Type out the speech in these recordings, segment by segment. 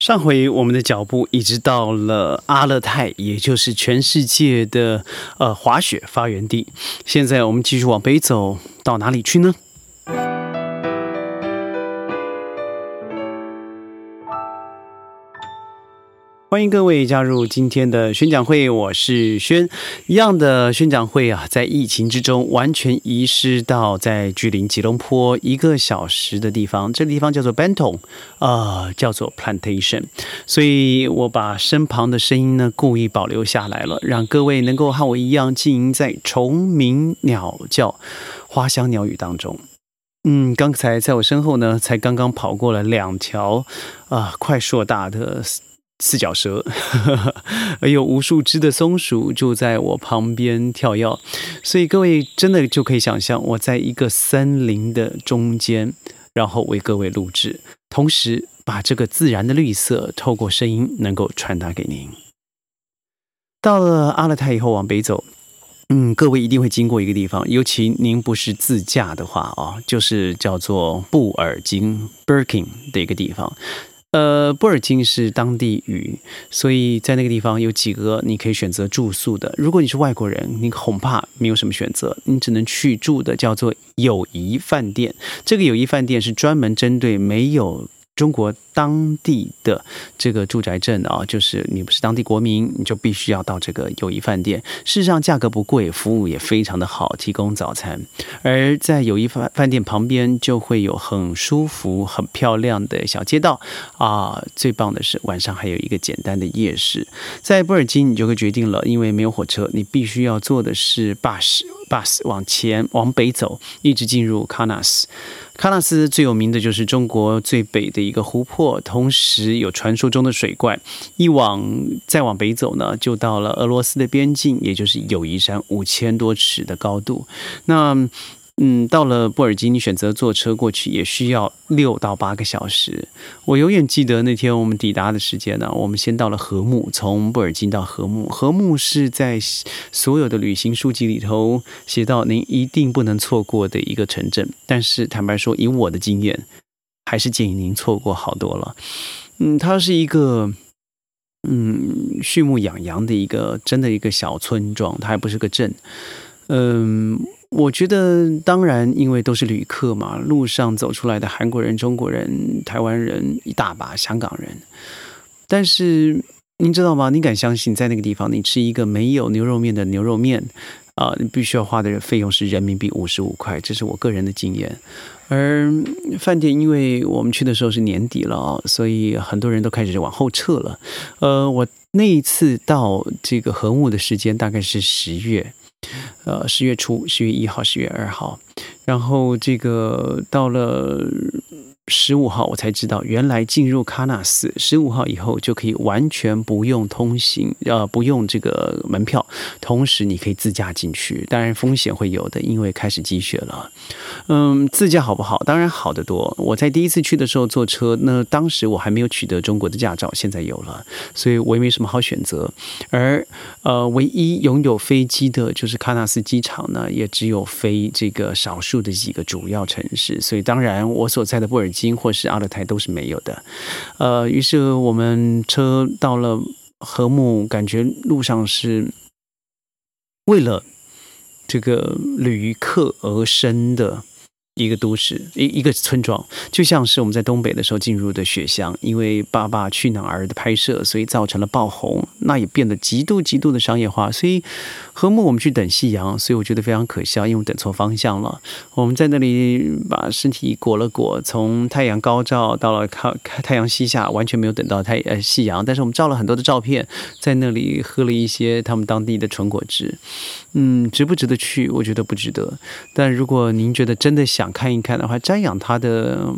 上回我们的脚步一直到了阿勒泰，也就是全世界的呃滑雪发源地。现在我们继续往北走，到哪里去呢？欢迎各位加入今天的宣讲会，我是轩。一样的宣讲会啊，在疫情之中完全遗失到在距离吉隆坡一个小时的地方，这个地方叫做 Bentong，呃，叫做 Plantation。所以我把身旁的声音呢故意保留下来了，让各位能够和我一样浸淫在虫鸣鸟叫、花香鸟语当中。嗯，刚才在我身后呢，才刚刚跑过了两条啊，快硕大的。四脚蛇，而有无数只的松鼠就在我旁边跳跃，所以各位真的就可以想象，我在一个森林的中间，然后为各位录制，同时把这个自然的绿色透过声音能够传达给您。到了阿勒泰以后往北走，嗯，各位一定会经过一个地方，尤其您不是自驾的话啊，就是叫做布尔津 （Birkin） 的一个地方。呃，布尔津是当地语，所以在那个地方有几个你可以选择住宿的。如果你是外国人，你恐怕没有什么选择，你只能去住的叫做友谊饭店。这个友谊饭店是专门针对没有中国。当地的这个住宅证啊，就是你不是当地国民，你就必须要到这个友谊饭店。事实上，价格不贵，服务也非常的好，提供早餐。而在友谊饭饭店旁边，就会有很舒服、很漂亮的小街道啊。最棒的是，晚上还有一个简单的夜市。在布尔津，你就会决定了，因为没有火车，你必须要坐的是 bus bus 往前往北走，一直进入喀纳斯。喀纳斯最有名的就是中国最北的一个湖泊。同时有传说中的水怪，一往再往北走呢，就到了俄罗斯的边境，也就是友谊山五千多尺的高度。那嗯，到了布尔津，你选择坐车过去也需要六到八个小时。我永远记得那天我们抵达的时间呢，我们先到了禾木，从布尔津到禾木。禾木是在所有的旅行书籍里头写到您一定不能错过的一个城镇。但是坦白说，以我的经验。还是建议您错过好多了。嗯，它是一个嗯畜牧养羊的一个真的一个小村庄，它还不是个镇。嗯，我觉得当然，因为都是旅客嘛，路上走出来的韩国人、中国人、台湾人一大把，香港人。但是您知道吗？你敢相信，在那个地方，你吃一个没有牛肉面的牛肉面啊，你必须要花的费用是人民币五十五块，这是我个人的经验。而饭店，因为我们去的时候是年底了啊，所以很多人都开始往后撤了。呃，我那一次到这个禾木的时间大概是十月，呃，十月初，十月一号、十月二号，然后这个到了。十五号我才知道，原来进入喀纳斯十五号以后就可以完全不用通行，呃，不用这个门票，同时你可以自驾进去。当然风险会有的，因为开始积雪了。嗯，自驾好不好？当然好得多。我在第一次去的时候坐车，那当时我还没有取得中国的驾照，现在有了，所以我也没什么好选择。而呃，唯一拥有飞机的就是喀纳斯机场呢，也只有飞这个少数的几个主要城市，所以当然我所在的布尔。金或是阿勒泰都是没有的，呃，于是我们车到了禾木，感觉路上是为了这个旅客而生的。一个都市，一一个村庄，就像是我们在东北的时候进入的雪乡，因为《爸爸去哪儿》的拍摄，所以造成了爆红，那也变得极度极度的商业化。所以和睦我们去等夕阳，所以我觉得非常可笑，因为等错方向了。我们在那里把身体裹了裹，从太阳高照到了看太阳西下，完全没有等到太呃夕阳，但是我们照了很多的照片，在那里喝了一些他们当地的纯果汁。嗯，值不值得去？我觉得不值得。但如果您觉得真的想看一看的话，瞻仰他的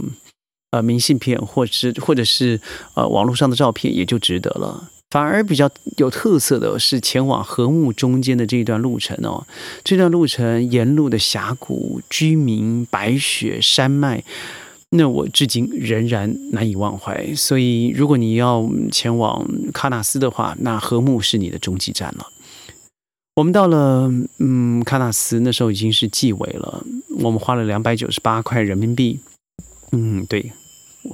呃明信片，或是或者是呃网络上的照片，也就值得了。反而比较有特色的是前往禾木中间的这一段路程哦。这段路程沿路的峡谷、居民、白雪、山脉，那我至今仍然难以忘怀。所以，如果你要前往喀纳斯的话，那禾木是你的终极站了。我们到了，嗯，喀纳斯那时候已经是纪委了。我们花了两百九十八块人民币，嗯，对，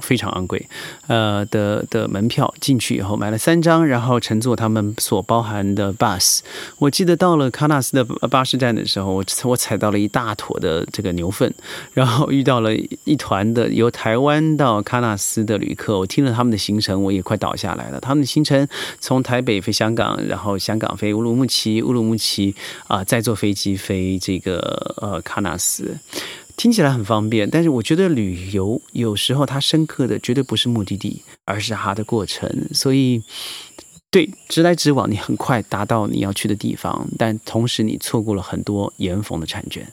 非常昂贵，呃的的门票进去以后买了三张，然后乘坐他们所包含的 bus。我记得到了喀纳斯的巴士站的时候，我我踩到了一大坨的这个牛粪，然后遇到了一团的由台湾到喀纳斯的旅客。我听了他们的行程，我也快倒下来了。他们的行程从台北飞香港，然后香港飞乌鲁木齐，乌鲁木齐啊再坐飞机飞这个呃喀纳斯。听起来很方便，但是我觉得旅游有时候它深刻的绝对不是目的地，而是它的过程。所以，对直来直往，你很快达到你要去的地方，但同时你错过了很多岩缝的婵娟。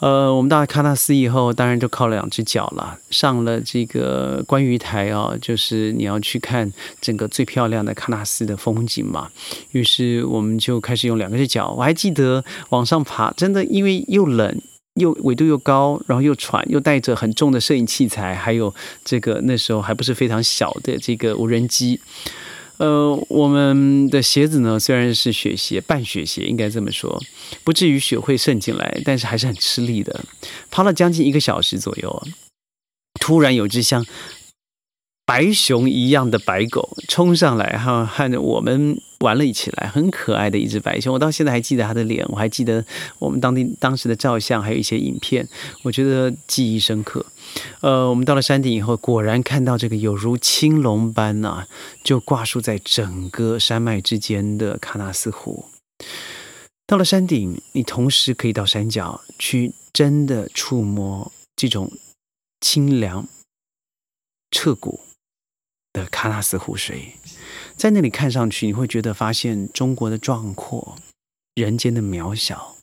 呃，我们到了喀纳斯以后，当然就靠了两只脚了，上了这个观鱼台啊，就是你要去看整个最漂亮的喀纳斯的风景嘛。于是我们就开始用两个只脚，我还记得往上爬，真的因为又冷。又纬度又高，然后又喘，又带着很重的摄影器材，还有这个那时候还不是非常小的这个无人机。呃，我们的鞋子呢虽然是雪鞋，半雪鞋应该这么说，不至于雪会渗进来，但是还是很吃力的。爬了将近一个小时左右，突然有只像白熊一样的白狗冲上来，哈，和我们。玩了一起来，很可爱的一只白熊，我到现在还记得它的脸，我还记得我们当地当时的照相，还有一些影片，我觉得记忆深刻。呃，我们到了山顶以后，果然看到这个有如青龙般呐，就挂树在整个山脉之间的喀纳斯湖。到了山顶，你同时可以到山脚去，真的触摸这种清凉彻骨的喀纳斯湖水。在那里看上去，你会觉得发现中国的壮阔，人间的渺小。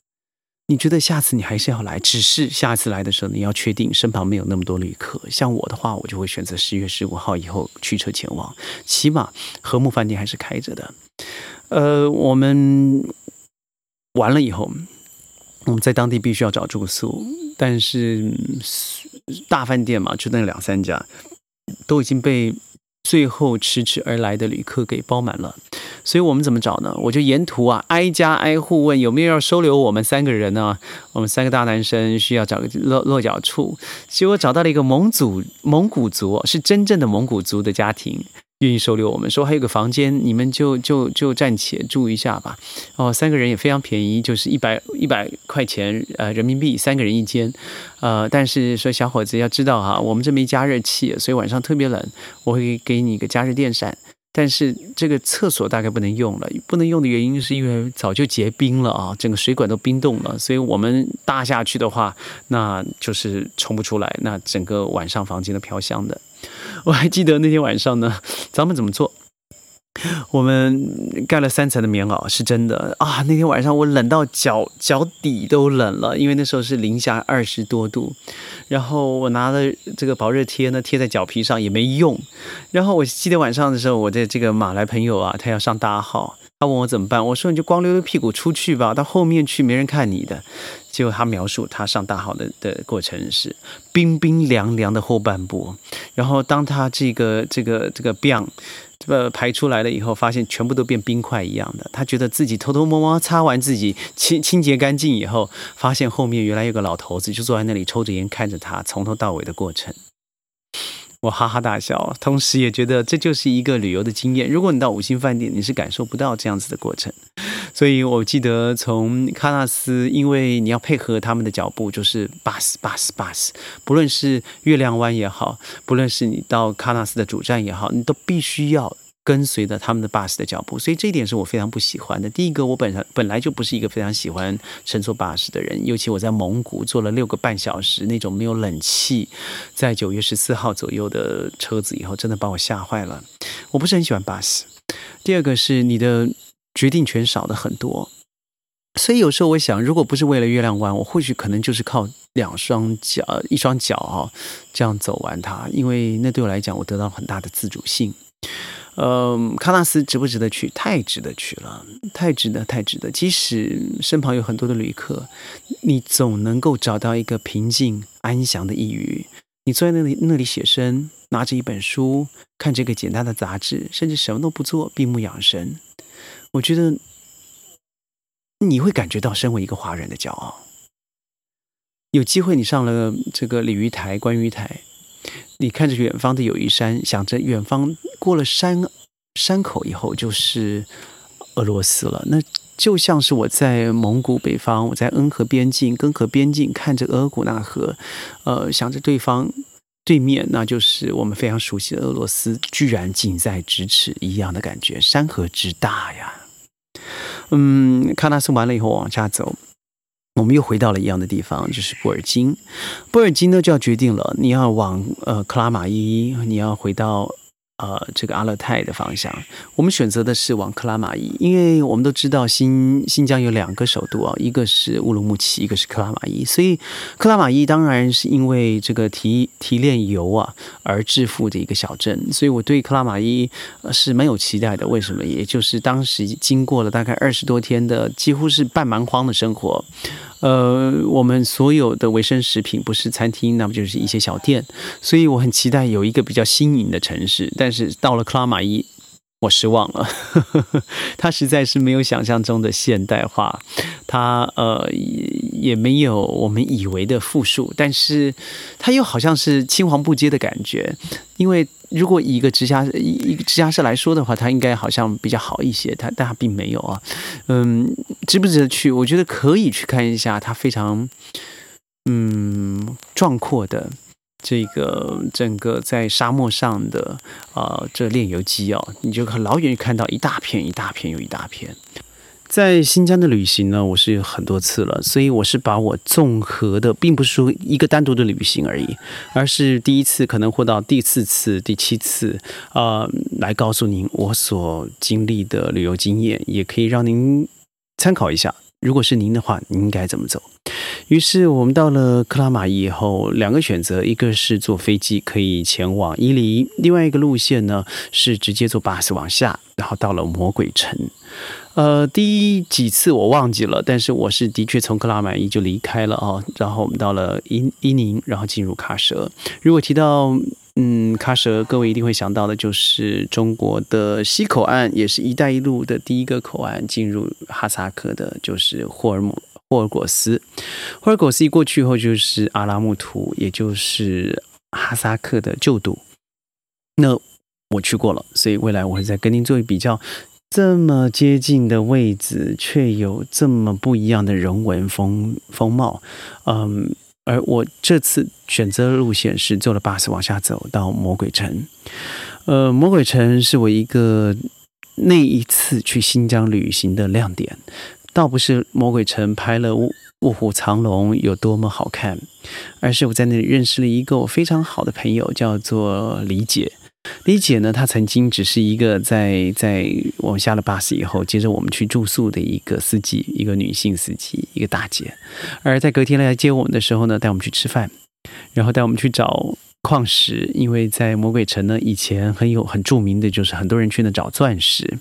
你觉得下次你还是要来，只是下次来的时候，你要确定身旁没有那么多旅客。像我的话，我就会选择十月十五号以后驱车前往，起码和睦饭店还是开着的。呃，我们完了以后，我们在当地必须要找住宿，但是大饭店嘛，就那两三家都已经被。最后迟迟而来的旅客给包满了，所以我们怎么找呢？我就沿途啊挨家挨户问有没有要收留我们三个人呢？我们三个大男生需要找个落落脚处，结果找到了一个蒙古蒙古族，是真正的蒙古族的家庭。愿意收留我们，说还有个房间，你们就就就暂且住一下吧。哦，三个人也非常便宜，就是一百一百块钱呃人民币，三个人一间。呃，但是说小伙子要知道哈，我们这没加热器，所以晚上特别冷，我会给你一个加热电扇。但是这个厕所大概不能用了，不能用的原因是因为早就结冰了啊，整个水管都冰冻了，所以我们搭下去的话，那就是冲不出来，那整个晚上房间都飘香的。我还记得那天晚上呢，咱们怎么做？我们盖了三层的棉袄，是真的啊！那天晚上我冷到脚脚底都冷了，因为那时候是零下二十多度。然后我拿了这个保热贴呢，贴在脚皮上也没用。然后我记得晚上的时候，我的这个马来朋友啊，他要上大号，他问我怎么办，我说你就光溜溜屁股出去吧，到后面去没人看你的。结果他描述他上大号的的过程是冰冰凉凉的后半部，然后当他这个这个这个 b 这个排出来了以后，发现全部都变冰块一样的。他觉得自己偷偷摸摸擦完自己清清洁干净以后，发现后面原来有个老头子就坐在那里抽着烟看着他从头到尾的过程。我哈哈大笑，同时也觉得这就是一个旅游的经验。如果你到五星饭店，你是感受不到这样子的过程。所以我记得从喀纳斯，因为你要配合他们的脚步，就是 bus bus bus，不论是月亮湾也好，不论是你到喀纳斯的主站也好，你都必须要。跟随着他们的 bus 的脚步，所以这一点是我非常不喜欢的。第一个，我本身本来就不是一个非常喜欢乘坐 bus 的人，尤其我在蒙古坐了六个半小时那种没有冷气，在九月十四号左右的车子以后，真的把我吓坏了。我不是很喜欢 bus。第二个是你的决定权少的很多，所以有时候我想，如果不是为了月亮湾，我或许可能就是靠两双脚、一双脚哈这样走完它，因为那对我来讲，我得到很大的自主性。呃，喀纳斯值不值得去？太值得去了，太值得，太值得。即使身旁有很多的旅客，你总能够找到一个平静安详的一隅。你坐在那里，那里写生，拿着一本书，看这个简单的杂志，甚至什么都不做，闭目养神。我觉得你会感觉到身为一个华人的骄傲。有机会，你上了这个鲤鱼台、观鱼台。你看着远方的友谊山，想着远方过了山山口以后就是俄罗斯了，那就像是我在蒙古北方，我在恩河边境、根河边境看着额古纳河，呃，想着对方对面，那就是我们非常熟悉的俄罗斯，居然近在咫尺一样的感觉，山河之大呀！嗯，喀纳斯完了以后往下走。我们又回到了一样的地方，就是布尔津。布尔津呢，就要决定了，你要往呃克拉玛依，你要回到。呃，这个阿勒泰的方向，我们选择的是往克拉玛依，因为我们都知道新新疆有两个首都啊，一个是乌鲁木齐，一个是克拉玛依，所以克拉玛依当然是因为这个提提炼油啊而致富的一个小镇，所以我对克拉玛依是蛮有期待的。为什么？也就是当时经过了大概二十多天的几乎是半蛮荒的生活。呃，我们所有的卫生食品不是餐厅，那么就是一些小店，所以我很期待有一个比较新颖的城市。但是到了克拉玛依，我失望了，它实在是没有想象中的现代化，它呃也没有我们以为的富庶，但是它又好像是青黄不接的感觉，因为。如果以一个直辖一个直辖市来说的话，它应该好像比较好一些，它但它并没有啊。嗯，值不值得去？我觉得可以去看一下，它非常嗯壮阔的这个整个在沙漠上的啊这炼油机哦，你就老远看到一大片一大片又一大片。在新疆的旅行呢，我是很多次了，所以我是把我综合的，并不是说一个单独的旅行而已，而是第一次可能或到第四次、第七次啊，来告诉您我所经历的旅游经验，也可以让您参考一下。如果是您的话，您应该怎么走？于是我们到了克拉玛依以后，两个选择，一个是坐飞机可以前往伊犁，另外一个路线呢是直接坐巴士往下，然后到了魔鬼城。呃，第几次我忘记了，但是我是的确从克拉玛依就离开了啊，然后我们到了伊伊宁，然后进入喀什。如果提到嗯喀什，各位一定会想到的就是中国的西口岸，也是一带一路的第一个口岸，进入哈萨克的，就是霍尔姆霍尔果斯。霍尔果斯一过去后，就是阿拉木图，也就是哈萨克的旧都。那我去过了，所以未来我会再跟您做一比较。这么接近的位置，却有这么不一样的人文风风貌，嗯，而我这次选择的路线是坐了巴士往下走到魔鬼城，呃，魔鬼城是我一个那一次去新疆旅行的亮点，倒不是魔鬼城拍了卧卧虎藏龙有多么好看，而是我在那里认识了一个我非常好的朋友，叫做李姐。李姐呢？她曾经只是一个在在我们下了巴士以后，接着我们去住宿的一个司机，一个女性司机，一个大姐。而在隔天来接我们的时候呢，带我们去吃饭，然后带我们去找矿石，因为在魔鬼城呢，以前很有很著名的就是很多人去那找钻石。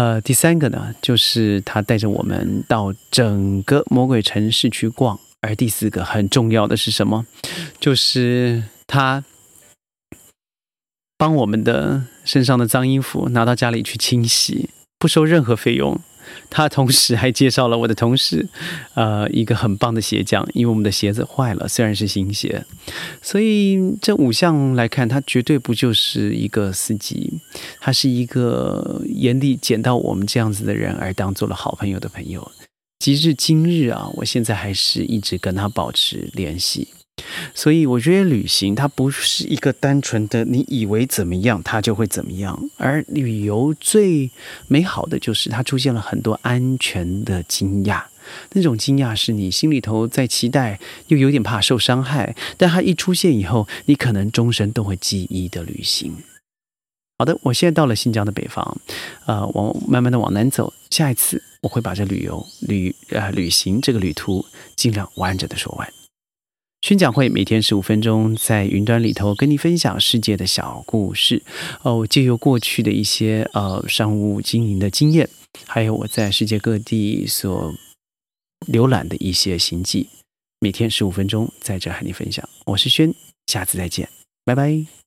呃，第三个呢，就是他带着我们到整个魔鬼城市去逛。而第四个很重要的是什么？就是他。帮我们的身上的脏衣服拿到家里去清洗，不收任何费用。他同时还介绍了我的同事，呃，一个很棒的鞋匠，因为我们的鞋子坏了，虽然是新鞋。所以这五项来看，他绝对不就是一个司机，他是一个眼里捡到我们这样子的人而当做了好朋友的朋友。即至今日啊，我现在还是一直跟他保持联系。所以我觉得旅行它不是一个单纯的你以为怎么样它就会怎么样，而旅游最美好的就是它出现了很多安全的惊讶，那种惊讶是你心里头在期待又有点怕受伤害，但它一出现以后，你可能终身都会记忆的旅行。好的，我现在到了新疆的北方，呃，往慢慢的往南走，下一次我会把这旅游旅呃旅行这个旅途尽量完整的说完。宣讲会每天十五分钟，在云端里头跟你分享世界的小故事哦，借由过去的一些呃商务经营的经验，还有我在世界各地所浏览的一些行迹，每天十五分钟在这和你分享。我是轩，下次再见，拜拜。